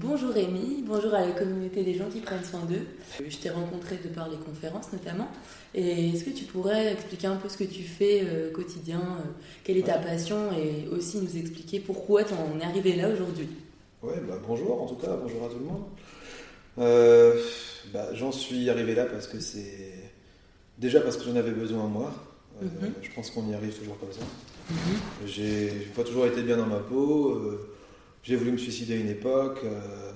Bonjour Rémi, bonjour à la communauté des gens qui prennent soin d'eux. Je t'ai rencontré de par les conférences notamment. Et est-ce que tu pourrais expliquer un peu ce que tu fais euh, au quotidien, euh, quelle est ta passion et aussi nous expliquer pourquoi tu en es arrivé là aujourd'hui? Ouais, bah bonjour en tout cas, bonjour à tout le monde. Euh, bah, j'en suis arrivé là parce que c'est. Déjà parce que j'en avais besoin moi. Mhm. Je pense qu'on y arrive toujours comme ça. Mhm. J'ai pas toujours été bien dans ma peau. J'ai voulu me suicider à une époque. Euh,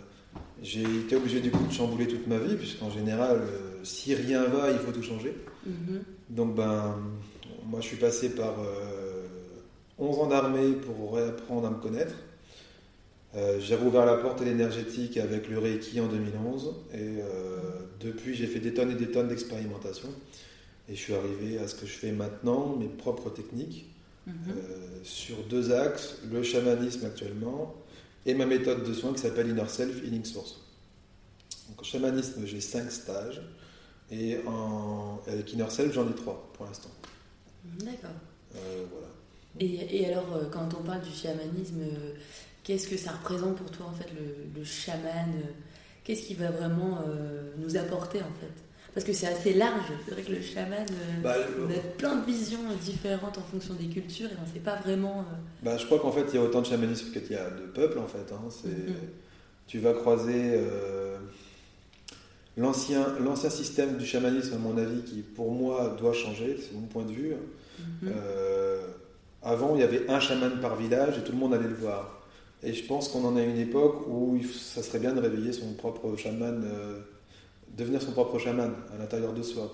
j'ai été obligé du coup de chambouler toute ma vie, puisqu'en général, euh, si rien va, il faut tout changer. Mhm. Donc ben, moi je suis passé par 11 euh, ans d'armée pour réapprendre à me connaître. j'ai rouvert la porte à l'énergétique avec le Reiki en 2011 et depuis j'ai fait des tonnes et des tonnes d'expérimentation et je suis arrivé à ce que je fais maintenant, mes propres techniques, mhm. sur deux axes, le chamanisme actuellement et ma méthode de soins qui s'appelle Inner Self Healing Source. Donc, en chamanisme, j'ai cinq stages et en, avec Inner Self, j'en ai trois pour l'instant. D'accord. Euh, voilà. Et, et, alors, euh, quand on parle du chamanisme, euh, qu'est-ce que ça représente pour toi en fait le, le chaman? Qu'est-ce qui va vraiment nous apporter en fait? Parce que c'est assez large. C'est vrai que le chaman, euh, bah, a plein de visions différentes en fonction des cultures et on ne sait pas vraiment. Euh, bah, je crois qu'en fait, il y a autant de chamanisme qu'il y a de peuples en fait. Hein. Mm-hmm. Tu vas croiser euh, l'ancien, l'ancien système du chamanisme, à mon avis, qui pour moi doit changer, c'est mon point de vue. Mm-hmm. avant, il y avait un chaman par village et tout le monde allait le voir. Et je pense qu'on en a une époque où ça serait bien de réveiller son propre chaman devenir son propre chaman à l'intérieur de soi.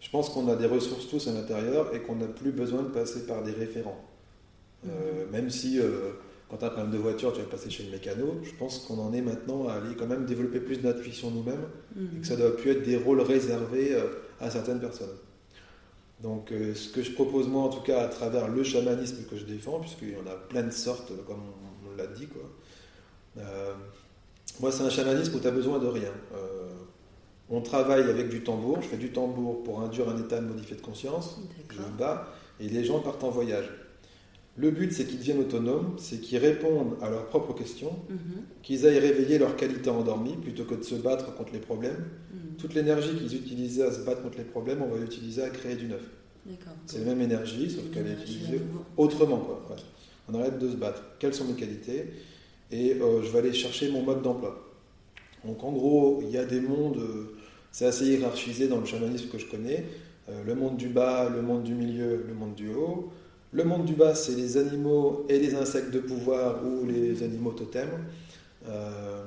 Je pense qu'on a des ressources tous à l'intérieur et qu'on n'a plus besoin de passer par des référents. Euh, mhm. même si euh, quand tu as un problème de voiture, tu vas passer chez le mécano, je pense qu'on en est maintenant à aller quand même développer plus d'intuition nous-mêmes et que ça doit plus être des rôles réservés euh, à certaines personnes. Donc ce que je propose moi en tout cas à travers le chamanisme que je défends, puisqu'il y en a plein de sortes comme on, l'a dit, quoi. moi c'est un chamanisme où tu as besoin de rien. On travaille avec du tambour, je fais du tambour pour induire un état de modifié de conscience, je me bats, et les gens partent en voyage. Le but, c'est qu'ils deviennent autonomes, c'est qu'ils répondent à leurs propres questions, mhm. qu'ils aillent réveiller leur qualité endormie plutôt que de se battre contre les problèmes. Mhm. Toute l'énergie qu'ils utilisaient à se battre contre les problèmes, on va l'utiliser à créer du neuf. C'est la même énergie, sauf qu'elle est utilisée autrement. Quoi. On arrête de se battre. Quelles sont mes qualités? Et euh, je vais aller chercher mon mode d'emploi. Donc en gros, il y a des mondes euh, c'est assez hiérarchisé dans le chamanisme que je connais. Euh, le monde du bas, le monde du milieu, le monde du haut. Le monde du bas, c'est les animaux et les insectes de pouvoir ou les animaux totems. Euh,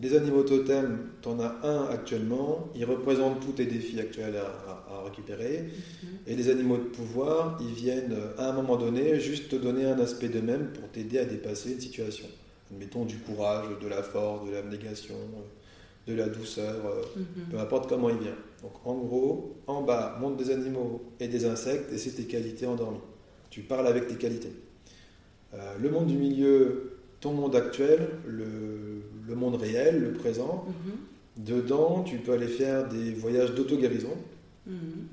les animaux totems, tu en as un actuellement, ils représentent tous tes défis actuels à, récupérer. Mhm. Et les animaux de pouvoir, ils viennent à un moment donné juste te donner un aspect d'eux-mêmes pour t'aider à dépasser une situation. Admettons du courage, de la force, de l'abnégation, de la douceur, euh, mhm. peu importe comment il vient. Donc en gros, en bas, monde des animaux et des insectes, et c'est tes qualités endormies. Tu parles avec tes qualités. Euh, le monde du milieu, ton monde actuel, le, monde réel, le présent, mhm. dedans, tu peux aller faire des voyages d'auto-guérison. Mhm.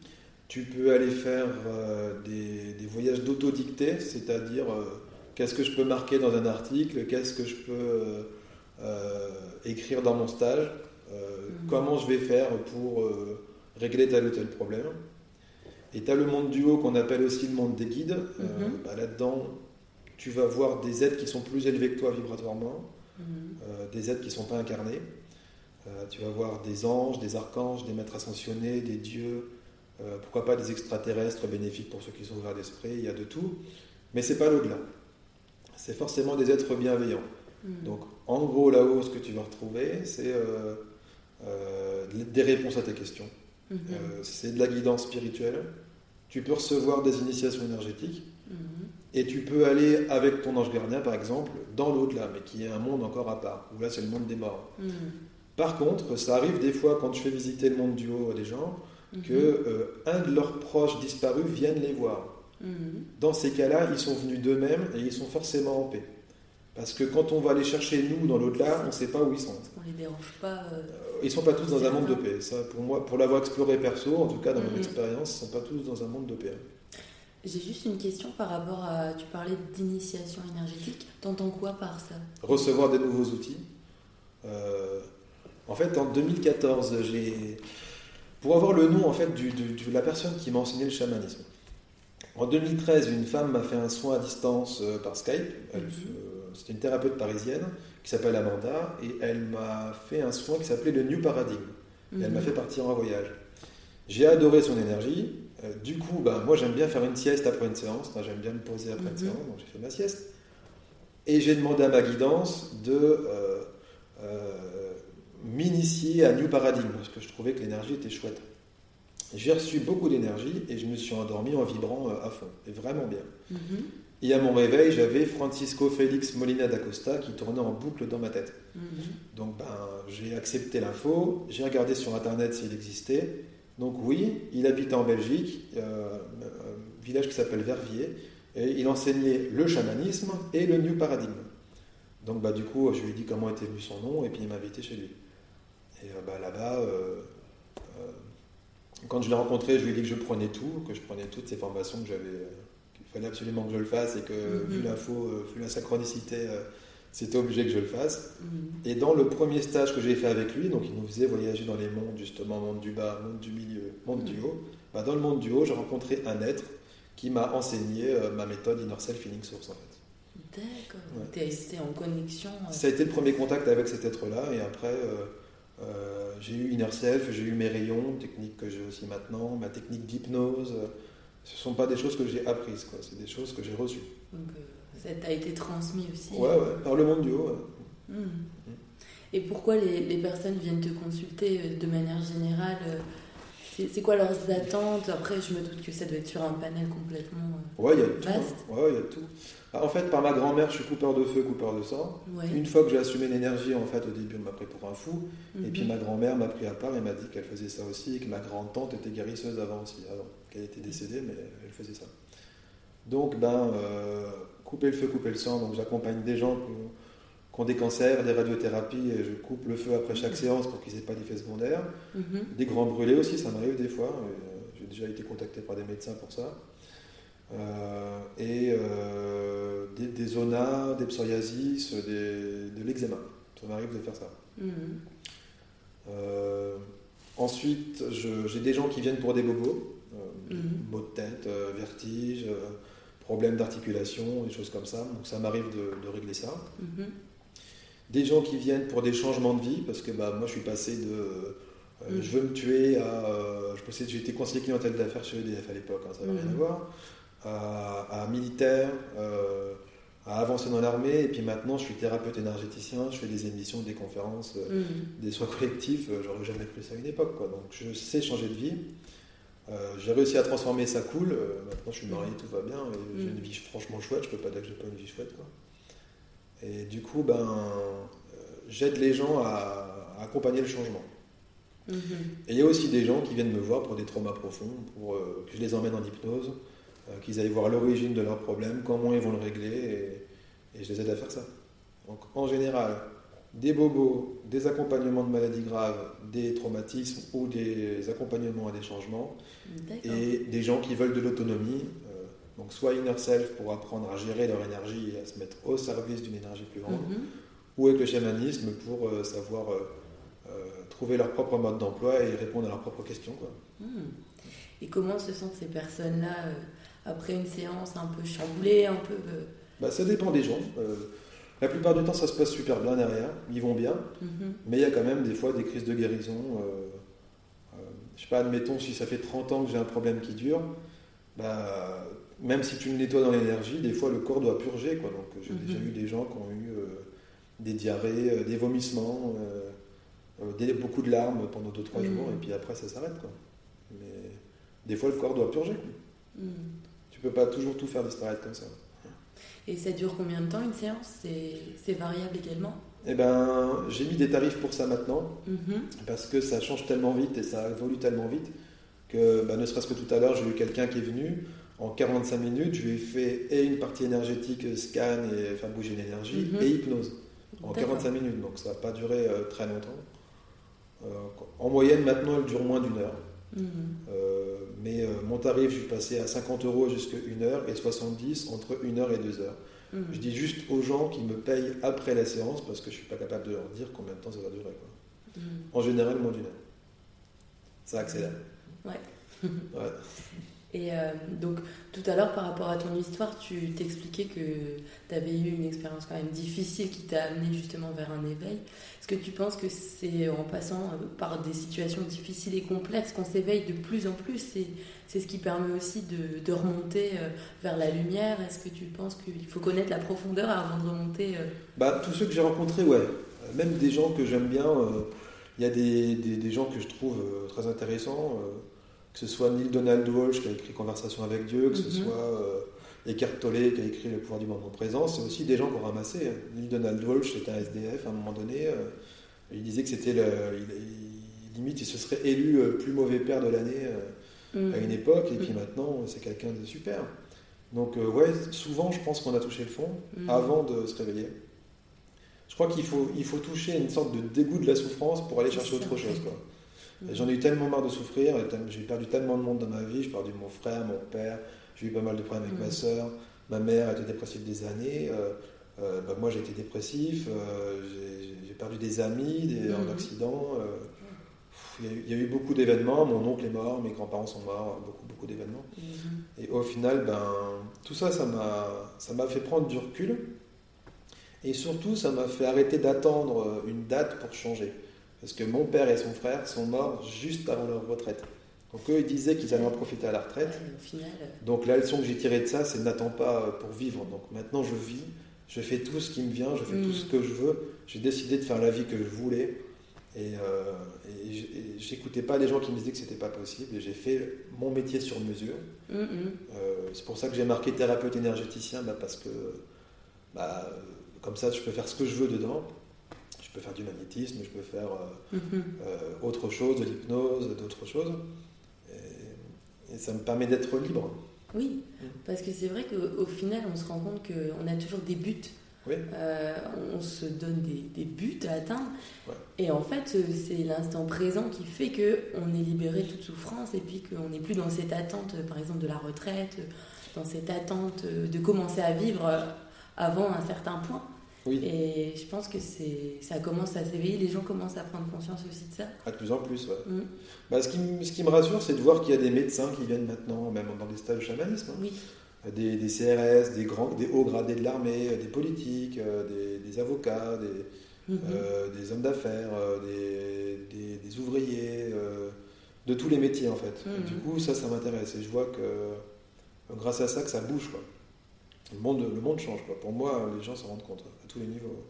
Tu peux aller faire euh, des, des, voyages d'autodicté, c'est-à-dire qu'est-ce que je peux marquer dans un article, qu'est-ce que je peux euh, écrire dans mon stage? Euh, mhm. comment je vais faire pour euh, régler tel ou tel problème? Et tu as le monde du haut qu'on appelle aussi le monde des guides. Mhm. Bah, là-dedans, tu vas voir des êtres qui sont plus élevés que toi vibratoirement, mhm. des êtres qui ne sont pas incarnés. tu vas voir des anges, des archanges, des maîtres ascensionnés, des dieux, pourquoi pas des extraterrestres bénéfiques pour ceux qui sont ouverts d'esprit, il y a de tout. Mais c'est pas l'au-delà. C'est forcément des êtres bienveillants. Donc en gros, là-haut, ce que tu vas retrouver, c'est euh, euh, des réponses à tes questions. Mhm. Euh, c'est de la guidance spirituelle. Tu peux recevoir des initiations énergétiques. Mhm. Et tu peux aller avec ton ange gardien, par exemple, dans l'au-delà, mais qui est un monde encore à part, où là c'est le monde des morts. Par contre, ça arrive des fois quand je fais visiter le monde du haut à des gens, que un de leurs proches disparus vienne les voir. Mhm. Dans ces cas-là, ils sont venus d'eux-mêmes et ils sont forcément en paix. Parce que quand on va les chercher, nous, dans l'au-delà, on ne sait pas où ils sont. On les dérange pas. euh, Ils sont pas tous dans un monde de paix. Ça, pour moi, pour l'avoir exploré perso, en tout cas dans mon Mhm. expérience, ils sont pas tous dans un monde de paix. J'ai juste une question par rapport à. Tu parlais d'initiation énergétique. T'entends quoi par ça? Recevoir des nouveaux outils. Euh, en fait, en 2014, j'ai pour avoir le nom en fait du- du- de la personne qui m'a enseigné le chamanisme. En 2013, une femme m'a fait un soin à distance euh, par Skype. Elle, Mhm. euh, C'était une thérapeute parisienne qui s'appelle Amanda et elle m'a fait un soin qui s'appelait le New Paradigm. Et elle m'a Mhm. fait partir en voyage. J'ai adoré son énergie. Euh, du coup, ben, moi j'aime bien faire une sieste après une séance. J'aime bien me poser après une Mhm. séance, donc j'ai fait ma sieste. Et j'ai demandé à ma guidance de euh, euh, m'initier à New Paradigm parce que je trouvais que l'énergie était chouette. J'ai reçu beaucoup d'énergie et je me suis endormi en vibrant euh, à fond, et vraiment bien. Mhm. Et à mon réveil, j'avais Francisco Félix Molina d'Acosta qui tournait en boucle dans ma tête. Mhm. Donc ben, j'ai accepté l'info, j'ai regardé sur internet s'il existait. Donc oui, il habitait en Belgique, euh, un village qui s'appelle Verviers, et il enseignait le chamanisme et le New Paradigm. Donc bah, du coup, je lui ai dit comment était venu son nom, et puis il m'a invité chez lui. Et euh, bah, là-bas, euh, euh, quand je l'ai rencontré, je lui ai dit que je prenais tout, que je prenais toutes ces formations, que j'avais, euh, qu'il fallait absolument que je le fasse, et que Mhm. vu l'info, euh, vu la synchronicité, euh, c'était obligé que je le fasse. Mhm. Et dans le premier stage que j'ai fait avec lui, donc il nous faisait voyager dans les mondes, justement, monde du bas, monde du milieu, monde du haut. Bah, dans le monde du haut, j'ai rencontré un être qui m'a enseigné euh, ma méthode Inner Self Feeling Source, en fait. D'accord. Ouais. T'es resté en connexion. euh, Ça a été le premier contact avec cet être-là, et après, euh, euh, j'ai eu Inner Self, j'ai eu mes rayons, technique que j'ai aussi maintenant, ma technique d'hypnose. Ce ne sont pas des choses que j'ai apprises, quoi. c'est des choses que j'ai reçues. Donc, euh, ça t'a été transmis aussi. Ouais, ouais, par le monde du haut. ouais. Mhm. Et pourquoi les, les personnes viennent te consulter euh, de manière générale euh, C'est quoi leurs attentes? Après, je me doute que ça doit être sur un panel complètement. Ouais, y a tout. Vaste. hein. Ouais, il y a tout. Ah, En fait, par ma grand-mère, je suis coupeur de feu, coupeur de sang. Ouais. Une fois que j'ai assumé l'énergie, en fait, au début, on m'a pris pour un fou. Et Mhm. puis ma grand-mère m'a pris à part et m'a dit qu'elle faisait ça aussi et que ma grande-tante était guérisseuse avant aussi, avant qu'elle était décédée, mais elle faisait ça. Donc, ben, euh, couper le feu, couper le sang. Donc, j'accompagne des gens qui ont, qui ont des cancers, des radiothérapies, et je coupe le feu après chaque séance pour qu'ils n'aient pas d'effets secondaires. Mhm. Des grands brûlés aussi, ça m'arrive des fois. euh, J'ai déjà été contacté par des médecins pour ça. Euh, et euh, des, des zonas, des psoriasis, des- de l'eczéma. Ça m'arrive de faire ça. Mhm. Euh, ensuite, j'ai des gens qui viennent pour des bobos, Mhm. maux de tête, vertige, problèmes d'articulation, des choses comme ça. Donc ça m'arrive de, de régler ça. Mhm. Des gens qui viennent pour des changements de vie, parce que bah, moi je suis passé de euh, Mhm. je veux me tuer à. euh, je été conseiller clientèle d'affaires chez EDF à l'époque, hein, ça n'a rien à voir. À, à militaire, euh, à avancer dans l'armée, et puis maintenant je suis thérapeute énergéticien, je fais des émissions, des conférences. euh, Mhm. des soins collectifs, euh, j'aurais jamais cru ça à une époque. Quoi. Donc je sais changer de vie. Euh, j'ai réussi à transformer ça cool. Maintenant je suis marié, tout va bien. J'ai Mm. une vie franchement chouette. Je peux pas dire que j'ai pas une vie chouette. Quoi. Et du coup, ben, j'aide les gens à, à accompagner le changement. Mhm. Et il y a aussi des gens qui viennent me voir pour des traumas profonds, pour euh, que je les emmène en hypnose, qu'ils aillent voir l'origine de leurs problèmes, comment ils vont le régler, et, et je les aide à faire ça. Donc en général, des bobos, des accompagnements de maladies graves, des traumatismes ou des accompagnements à des changements, et des gens qui veulent de l'autonomie, euh, donc soit inner self pour apprendre à gérer leur énergie et à se mettre au service d'une énergie plus grande, Mhm. ou avec le chamanisme pour euh, savoir euh, euh, trouver leur propre mode d'emploi et répondre à leurs propres questions. Quoi. Mhm. Et comment se sentent ces personnes-là euh, après une séance un peu chamboulée, un peu. euh, Bah, ça dépend des gens. Euh, la plupart du temps, ça se passe super bien derrière, ils vont bien, mhm. mais il y a quand même des fois des crises de guérison. Euh, euh, je sais pas, admettons, si ça fait 30 ans que j'ai un problème qui dure, bah, même si tu le nettoies dans l'énergie, des fois le corps doit purger. Quoi. Donc j'ai Mhm. déjà eu des gens qui ont eu des diarrhées, des vomissements, euh, des- beaucoup de larmes pendant 2-3 Mhm. jours, et puis après ça s'arrête. quoi. Mais des fois le corps doit purger. quoi. Mhm. Tu peux pas toujours tout faire disparaître comme ça. Et ça dure combien de temps une séance? C'est variable également? Eh ben, j'ai mis des tarifs pour ça maintenant, mhm. parce que ça change tellement vite et ça évolue tellement vite que bah, ne serait-ce que tout à l'heure, j'ai eu quelqu'un qui est venu. En 45 minutes, je lui ai fait et une partie énergétique, scan et faire bouger l'énergie, mhm. et hypnose. En 45 minutes, donc ça n'a pas duré euh, très longtemps. Euh, en moyenne, maintenant, elle dure moins d'une heure. Mhm. Euh, mais mon tarif, je suis passé à 50 euros jusqu'à 1 heure et 70 entre 1 heure et 2 heures. Mhm. Je dis juste aux gens qui me payent après la séance parce que je ne suis pas capable de leur dire combien de temps ça va durer. En général, moins d'une heure. Ça accélère. Ouais. ouais. Et euh, donc, tout à l'heure, par rapport à ton histoire, tu t'expliquais que tu avais eu une expérience quand même difficile qui t'a amené justement vers un éveil. Est-ce que tu penses que c'est en passant euh, par des situations difficiles et complexes qu'on s'éveille de plus en plus C'est ce qui permet aussi de, de, remonter euh, vers la lumière? Est-ce que tu penses qu'il faut connaître la profondeur avant de remonter bah, Tous ceux que j'ai rencontrés, ouais. Même des gens que j'aime bien. Il y a des, des, gens que je trouve très intéressants ce soit Neil Donald Walsh qui a écrit Conversation avec Dieu, que ce mhm. soit euh, Eckhart Tolle qui a écrit Le pouvoir du moment présent, c'est aussi des gens qui ont ramassé. Hein. Neil Donald Walsh c'était un SDF à un moment donné, euh, il disait que c'était le. limite, il se serait élu euh, plus mauvais père de l'année à une mhm. époque, et puis mhm. maintenant, c'est quelqu'un de super. Donc, ouais, souvent, je pense qu'on a touché le fond avant de se réveiller. Je crois qu'il faut, il faut toucher une sorte de dégoût de la souffrance pour aller chercher autre chose. Quoi. J'en ai eu tellement marre de souffrir, j'ai perdu tellement de monde dans ma vie, j'ai perdu mon frère, mon père, j'ai eu pas mal de problèmes avec ma soeur, ma mère a été dépressive des années, euh, euh, bah, moi j'ai été dépressif, euh, j'ai perdu des amis des, en accident. Il y, a eu, beaucoup d'événements, mon oncle est mort, mes grands-parents sont morts, beaucoup, beaucoup d'événements. Mhm. Et au final, ben, tout ça, ça m'a fait prendre du recul. Et surtout, ça m'a fait arrêter d'attendre une date pour changer. Parce que mon père et son frère sont morts juste avant leur retraite. Donc eux, ils disaient qu'ils allaient en profiter à la retraite. Euh, Donc la leçon que j'ai tirée de ça, c'est n'attends pas pour vivre. Donc maintenant, je vis, je fais tout ce qui me vient, je fais tout mm. ce que je veux. J'ai décidé de faire la vie que je voulais. Et, euh, j'écoutais pas les gens qui me disaient que c'était pas possible. Et j'ai fait mon métier sur mesure. Mm, mm. Euh, c'est pour ça que j'ai marqué thérapeute énergéticien, bah, parce que bah, comme ça, je peux faire ce que je veux dedans je peux faire du magnétisme, je peux faire euh, mhm. euh, autre chose, de l'hypnose, d'autres choses. Et, ça me permet d'être libre. Oui, mm. parce que c'est vrai qu'au final, on se rend compte qu'on a toujours des buts. Euh, on se donne des, buts à atteindre. Et en fait, c'est l'instant présent qui fait qu'on est libéré de toute souffrance et puis qu'on n'est plus dans cette attente, par exemple, de la retraite, dans cette attente de commencer à vivre avant un certain point. Et je pense que ça commence à s'éveiller, les gens commencent à prendre conscience aussi de ça. Ah, de plus en plus, ouais. Mm. Bah, ce, qui, ce, qui, me rassure, c'est de voir qu'il y a des médecins qui viennent maintenant, même dans des stages de chamanisme. Hein. Oui. Des, des, CRS, des, grands, des hauts gradés de l'armée, des politiques, euh, des, avocats, des, mm-hmm. euh, des hommes d'affaires, euh, des, ouvriers, de tous les métiers en fait. Mm-hmm. Du coup, ça, ça m'intéresse et je vois que grâce à ça, que ça bouge. Quoi le monde, le monde change. Quoi. Pour moi, les gens s'en rendent compte à tous les niveaux.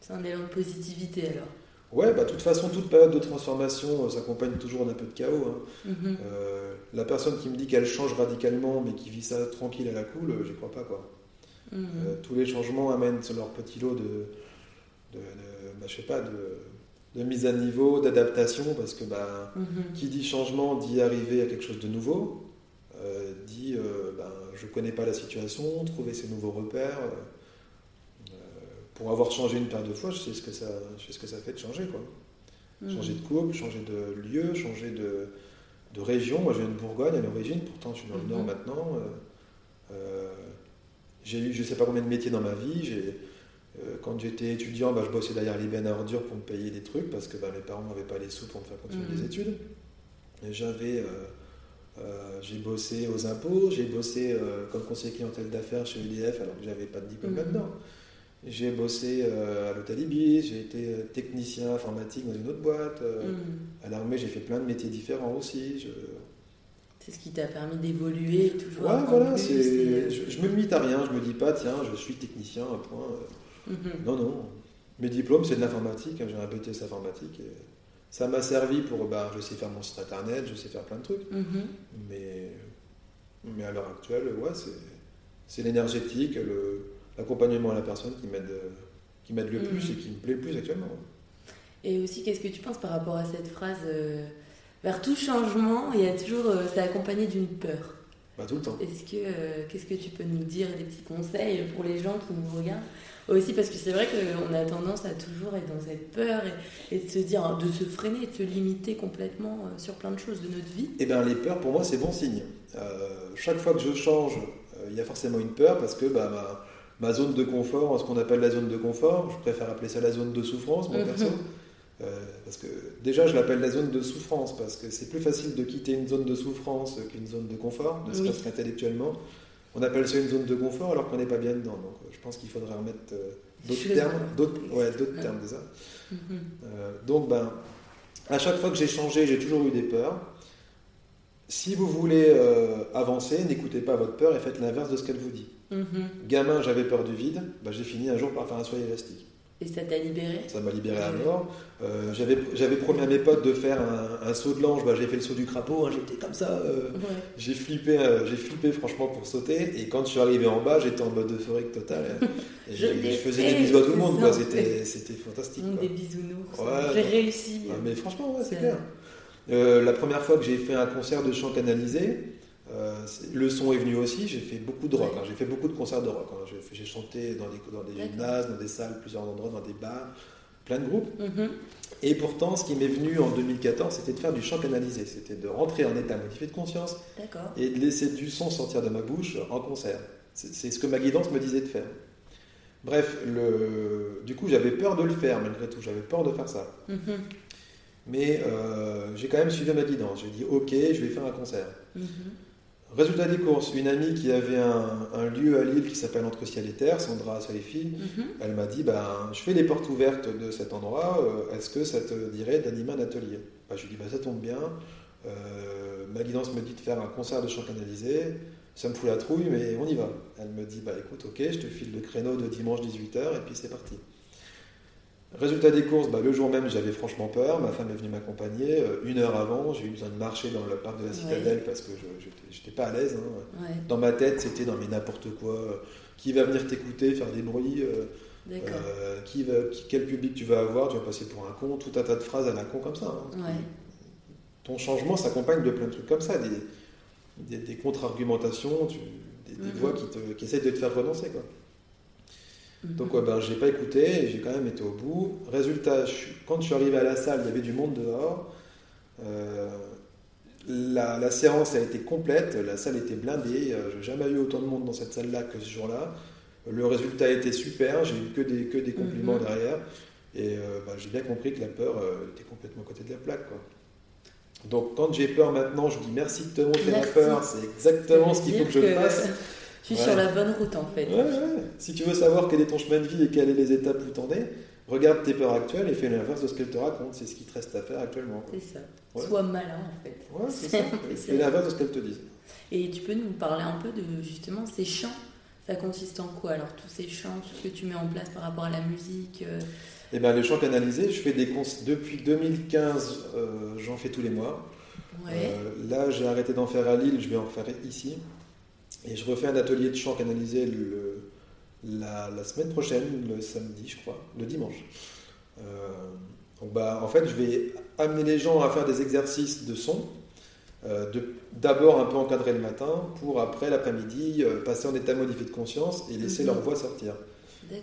C'est un élan de positivité alors Ouais, bah, de toute façon, toute période de transformation euh, s'accompagne toujours d'un peu de chaos. Hein. Mhm. Euh, la personne qui me dit qu'elle change radicalement, mais qui vit ça tranquille à la cool, euh, j'y crois pas. Quoi. Mhm. tous les changements amènent leur petit lot de, de, bah, je sais pas, de, mise à niveau, d'adaptation, parce que bah, mhm. qui dit changement dit arriver à quelque chose de nouveau. Euh, dit euh, ben, je ne connais pas la situation, trouver ces nouveaux repères. Euh, pour avoir changé une paire de fois, je sais ce que ça, ce que ça fait de changer. Quoi. Mhm. Changer de couple, changer de lieu, changer de, de région. Moi, je viens de Bourgogne à l'origine, pourtant je suis dans le Nord mhm. maintenant. j'ai eu je ne sais pas combien de métiers dans ma vie. quand j'étais étudiant, bah, je bossais derrière les bennes à ordures pour me payer des trucs parce que bah, mes parents n'avaient pas les sous pour me faire continuer les mhm. études. J'avais euh, j'ai bossé aux impôts, j'ai bossé euh, comme conseiller clientèle d'affaires chez EDF alors que j'avais pas de diplôme mhm. là-dedans. J'ai bossé euh, à l'hôtel Ibis, j'ai été technicien informatique dans une autre boîte. Mhm. À l'armée, j'ai fait plein de métiers différents aussi. C'est ce qui t'a permis d'évoluer toujours. Ouais, voilà, je, je, me limite à rien, je me dis pas, tiens, je suis technicien, un point. Mhm. Non, non. Mes diplômes, c'est de l'informatique, hein, j'ai un BTS informatique. Et ça m'a servi pour, bah, je sais faire mon site internet, je sais faire plein de trucs. Mhm. mais, mais à l'heure actuelle, ouais, c'est l'énergétique, l'accompagnement à la personne qui m'aide qui m'aide le plus mm. et qui me plaît le plus actuellement. Et aussi, qu'est-ce que tu penses par rapport à cette phrase vers tout changement, il y a toujours, c'est accompagné d'une peur. Pas tout le temps. Est-ce que, qu'est-ce que tu peux nous dire, des petits conseils pour les gens qui nous regardent? Aussi parce que c'est vrai qu'on a tendance à toujours être dans cette peur et, de se dire, de se freiner, de se limiter complètement euh, sur plein de choses de notre vie. Eh bien, les peurs, pour moi, c'est bon signe. Euh, chaque fois que je change, euh, il y a forcément une peur parce que bah, ma, zone de confort, ce qu'on appelle la zone de confort, je préfère appeler ça la zone de souffrance, mon mhm. Perso. parce que déjà, je l'appelle la zone de souffrance parce que c'est plus facile de quitter une zone de souffrance qu'une zone de confort, ne serait-ce qu'intellectuellement on appelle ça une zone de confort alors qu'on n'est pas bien dedans. Donc euh, je pense qu'il faudrait remettre euh, d'autres termes, d'autres ouais, termes déjà. Mm-hmm. Euh, donc ben, à chaque fois que j'ai changé, j'ai toujours eu des peurs. Si vous voulez avancer, n'écoutez pas votre peur et faites l'inverse de ce qu'elle vous dit. Mm-hmm. Gamin, j'avais peur du vide, ben, j'ai fini un jour par faire un soin élastique. Et ça t'a libéré? Ça m'a libéré à mort. Euh, j'avais promis à mes potes de faire un, saut de l'ange, bah, j'ai fait le saut du crapaud, hein, j'étais comme ça. Euh, j'ai flippé, euh, j'ai flippé franchement pour sauter. Et quand je suis arrivé en bas, j'étais en mode euphorique total. je, faisais des bisous à tout le monde, c'était fantastique. Des bisounours. j'ai réussi. Ah, mais franchement, c'est clair. la première fois que j'ai fait un concert de chant canalisé, euh, le son est venu aussi, j'ai fait beaucoup de rock, hein. j'ai fait beaucoup de concerts de rock. Hein. J'ai chanté dans des, dans des gymnases, dans des salles, plusieurs endroits, dans des bars, plein de groupes. Mm-hmm. Et pourtant, ce qui m'est venu en 2014, c'était de faire du chant canalisé, c'était de rentrer en état modifié de conscience et de laisser du son sortir de ma bouche en concert. C'est ce que ma guidance me disait de faire. Bref, le... du coup, j'avais peur de le faire malgré tout, j'avais peur de faire ça. Mm-hmm. Mais euh, j'ai quand même suivi ma guidance. J'ai dit, ok, je vais faire un concert. Mm-hmm. Résultat des courses, une amie qui avait un, lieu à Lille qui s'appelle Entre Ciel et Terre, Sandra Salifi, mhm. elle m'a dit ben, Je fais les portes ouvertes de cet endroit, euh, est-ce que ça te dirait d'animer un atelier? Ben, Je lui dis bah, Ça tombe bien, euh, ma guidance me dit de faire un concert de chant canalisé, ça me fout la trouille, mais on y va. Elle me dit bah, Écoute, ok, je te file le créneau de dimanche 18h et puis c'est parti. Résultat des courses, bah, le jour même, j'avais franchement peur. Ma femme est venue m'accompagner. Euh, une heure avant, j'ai eu besoin de marcher dans le parc de la Citadelle parce que je n'étais pas à l'aise. Hein. Dans ma tête, c'était dans mais n'importe quoi. Qui va venir t'écouter, faire des bruits euh, euh, qui va, Quel public tu vas avoir Tu vas passer pour un con. Tout un tas de phrases à la con comme ça. Hein. Ton changement s'accompagne de plein de trucs comme ça. Des, des, contre-argumentations, des, mm-hmm. voix qui, te, qui essaient de te faire renoncer. Quoi. Donc ouais, ben, je n'ai pas écouté, j'ai quand même été au bout. Résultat, quand je suis arrivé à la salle, il y avait du monde dehors. Euh, la, séance a été complète, la salle était blindée. Euh, je n'ai jamais eu autant de monde dans cette salle-là que ce jour-là. Le résultat a été super, j'ai eu que des, que des compliments mhm. derrière. Et euh, ben, j'ai bien compris que la peur était complètement à côté de la plaque. Quoi. Donc quand j'ai peur maintenant, je dis merci de te montrer la peur, c'est exactement ce qu'il faut que je fasse. suis sur la bonne route en fait. Si tu veux savoir quel est ton chemin de vie et quelles sont les étapes où t'en es, regarde tes peurs actuelles et fais l'inverse de ce qu'elle te raconte. C'est ce qui te reste à faire actuellement. C'est ça. Sois malin en fait. Ouais, c'est ça. fais l'inverse de ce qu'elle te dit. Et tu peux nous parler un peu de justement ces chants? Ça consiste en quoi alors tous ces chants, tout ce que tu mets en place par rapport à la musique euh? Eh bien, les chants canalisés, je fais des cons... depuis 2015, euh, j'en fais tous les mois. Ouais. Euh, là, j'ai arrêté d'en faire à Lille, je vais en faire ici. Et je refais un atelier de chant canalisé le, la, semaine prochaine, le samedi, je crois, le dimanche. Euh, donc bah, en fait, je vais amener les gens à faire des exercices de son, euh, d'abord un peu encadrer le matin, pour après l'après-midi euh, passer en état modifié de conscience et laisser leur mhm. voix sortir.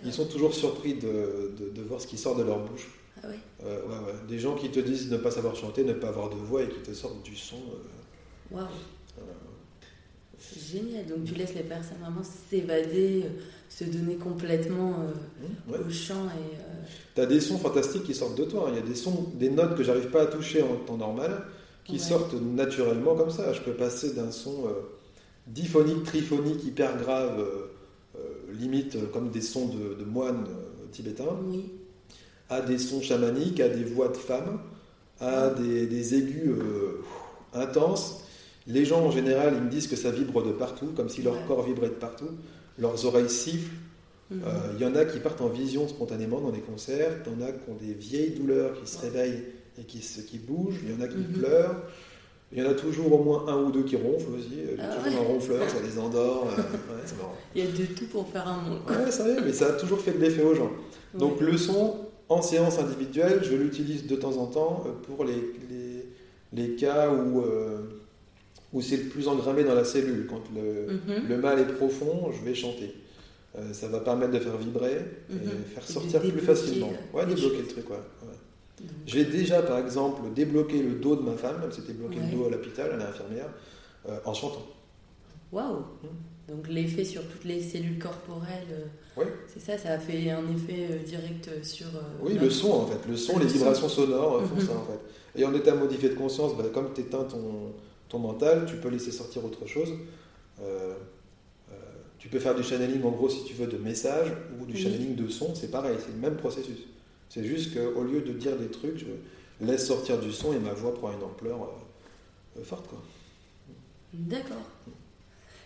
Ils sont toujours surpris de, de, voir ce qui sort de leur bouche. Ah ouais. Ouais, Des gens qui te disent ne pas savoir chanter, ne pas avoir de voix et qui te sortent du son. Waouh génial. Donc tu laisses les personnes vraiment s'évader, euh, se donner complètement euh, au chant. Et, euh, Tu as des sons fantastiques qui sortent de toi. Hein. Il y a des sons, des notes que j'arrive pas à toucher en temps normal qui sortent naturellement comme ça. Je peux passer d'un son diphonique, triphonique, hyper grave, limite comme des sons de, moines tibétains, à des sons chamaniques, à des voix de femmes, à des, des aigus intenses les gens en général, ils me disent que ça vibre de partout, comme si leur corps vibrait de partout. Leurs oreilles sifflent. Mhm. Euh, il y en a qui partent en vision spontanément dans les concerts. Il y en a qui ont des vieilles douleurs qui se réveillent et qui, qui bougent. Il y en a qui mhm. pleurent. Il y en a toujours au moins un ou deux qui ronflent aussi. J'ai Ah toujours ouais. un ronfleur, ça les endort. euh, ouais, c'est marrant. Il y a de tout pour faire un monde. Ouais, c'est vrai, mais ça a toujours fait de l'effet aux gens. Donc le son, en séance individuelle, je l'utilise de temps en temps euh, pour les, les, les cas où, euh, où c'est le plus engrammé dans la cellule. Quand le, Mhm. le mal est profond, je vais chanter. Euh, ça va permettre de faire vibrer et Mhm. faire Et sortir plus facilement. euh, Ouais, débloquer le truc, ouais. ouais. J'ai déjà, par exemple, débloqué le dos de ma femme, elle s'était bloqué Ouais. le dos à l'hôpital, elle est infirmière, euh, en chantant. Waouh Hmm. Donc l'effet sur toutes les cellules corporelles, euh, Oui. c'est ça, ça a fait un effet direct sur... euh, Oui, le son en fait, le son, Le les son. vibrations sonores font Mhm. ça en fait. Et en état modifié de conscience, bah, comme tu éteins ton, ton mental, tu peux laisser sortir autre chose. Euh, euh, tu peux faire du channeling en gros si tu veux de messages ou du Oui. channeling de son, c'est pareil, c'est le même processus. C'est juste qu'au lieu de dire des trucs, je laisse sortir du son et ma voix prend une ampleur euh, forte. D'accord.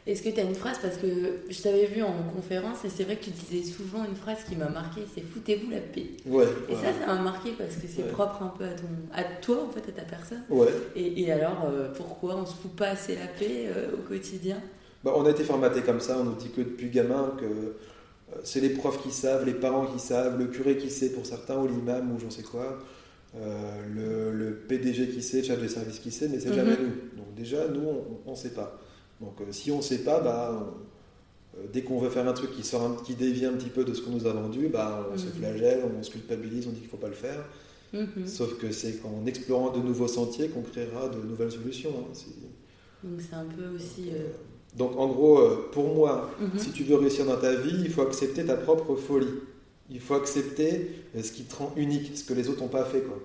Est-ce que tu as une phrase Parce que je t'avais vu en conférence et c'est vrai que tu disais souvent une phrase qui m'a marqué, c'est foutez-vous la paix. Ouais, Et ça, ça m'a marqué parce que c'est Ouais. propre un peu à, ton, à toi, en fait, à ta personne. Et, et alors, euh, pourquoi on se fout pas assez la paix euh, au quotidien? Bah, on a été formaté comme ça, on nous dit que depuis gamin que euh, c'est les profs qui savent, les parents qui savent, le curé qui sait pour certains, ou l'imam, ou j'en sais quoi, le, le PDG qui sait, le chef de service qui sait, mais c'est Mhm. jamais nous. Donc déjà, nous, on ne sait pas. Donc euh, si on ne sait pas, bah, on- euh, dès qu'on veut faire un truc qui, sort un- qui dévie un petit peu de ce qu'on nous a vendu, bah, on se Mhm. flagelle, on se culpabilise, on dit qu'il ne faut pas le faire. Mhm. Sauf que c'est qu'en explorant de nouveaux sentiers qu'on créera de nouvelles solutions. hein. Donc c'est un peu aussi... euh, euh, Donc en gros, euh, pour moi, mhm. si tu veux réussir dans ta vie, il faut accepter ta propre folie. Il faut accepter euh, ce qui te rend unique, ce que les autres n'ont pas fait. Quoi.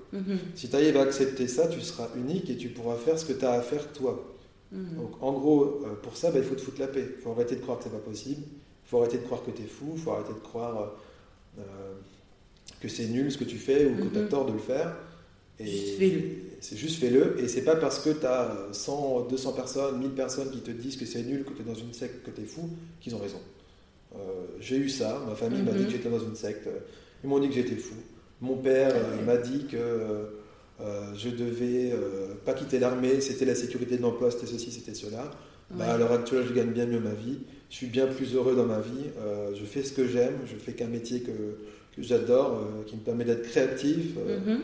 Si tu arrives à accepter ça, tu seras unique et tu pourras faire ce que tu as à faire toi. Mhm. Donc en gros, euh, pour ça, bah, il faut te foutre la paix. Il faut arrêter de croire que c'est pas possible. Il faut arrêter de croire que tu es fou. Il faut arrêter de croire euh, que c'est nul ce que tu fais ou que tu as Mhm. tort de le faire. Et Juste fais-le. C'est juste fais-le. Et c'est pas parce que tu as 100, 200 personnes, 1000 personnes qui te disent que c'est nul, que tu es dans une secte, que tu es fou, qu'ils ont raison. Euh, J'ai eu ça. Ma famille m'a Mhm. dit que j'étais dans une secte. Ils m'ont dit que j'étais fou. Mon père euh, m'a dit que euh, je devais euh, pas quitter l'armée, c'était la sécurité de l'emploi, c'était ceci, c'était cela. Bah, Ouais. à l'heure actuelle, je gagne bien mieux ma vie. Je suis bien plus heureux dans ma vie. Euh, je fais ce que j'aime. Je fais qu'un métier que, que j'adore, qui me permet d'être créatif. Mhm.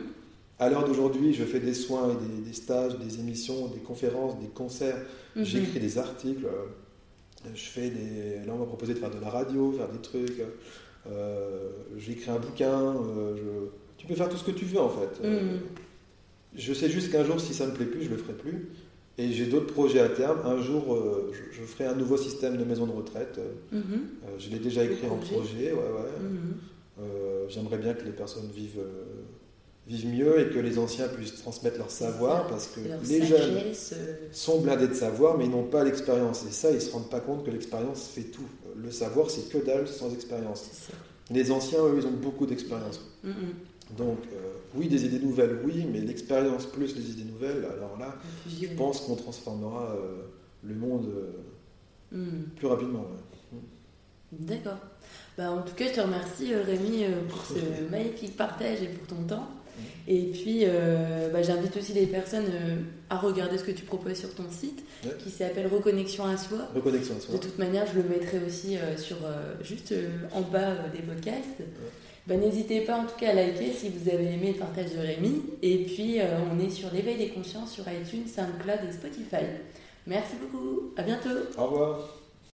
À l'heure d'aujourd'hui, je fais des soins, et des, des stages, des émissions, des conférences, des concerts. Mhm. J'écris des articles. Je fais des. Là, on m'a proposé de faire de la radio, faire des trucs. Écrit un bouquin. je- Tu peux faire tout ce que tu veux en fait. Mhm. Je sais juste qu'un jour, si ça me plaît plus, je le ferai plus. Et j'ai d'autres projets à terme. Un jour, euh, je, je ferai un nouveau système de maison de retraite. Euh, Mhm. je l'ai déjà écrit en projet. Ouais, ouais. Mhm. Euh, J'aimerais bien que les personnes vivent, euh, vivent mieux et que les anciens puissent transmettre leur savoir ça. parce que les jeunes euh, sont blindés de savoir mais ils n'ont pas l'expérience. Et ça, ils ne se rendent pas compte que l'expérience fait tout. Le savoir, c'est que dalle sans expérience. Les anciens, eux, ils ont beaucoup d'expérience. Mhm. Donc, euh, oui, des idées nouvelles, oui, mais l'expérience plus les idées nouvelles, alors là, je pense qu'on transformera euh, le monde euh, Mhm. plus rapidement. ouais. D'accord. Bah, en tout cas, je te remercie Rémi pour ce magnifique partage et pour ton temps. Et puis, euh, bah, j'invite aussi les personnes euh, à regarder ce que tu proposes sur ton site, Ouais. qui s'appelle Reconnexion à soi. Reconnexion à soi. De toute manière, je le mettrai aussi euh, sur juste en bas des podcasts. Bah, N'hésitez pas en tout cas à liker si vous avez aimé le partage de Rémi. Et puis, euh, on est sur l'éveil des consciences sur iTunes, SoundCloud et Spotify. Merci beaucoup. À bientôt. Au revoir.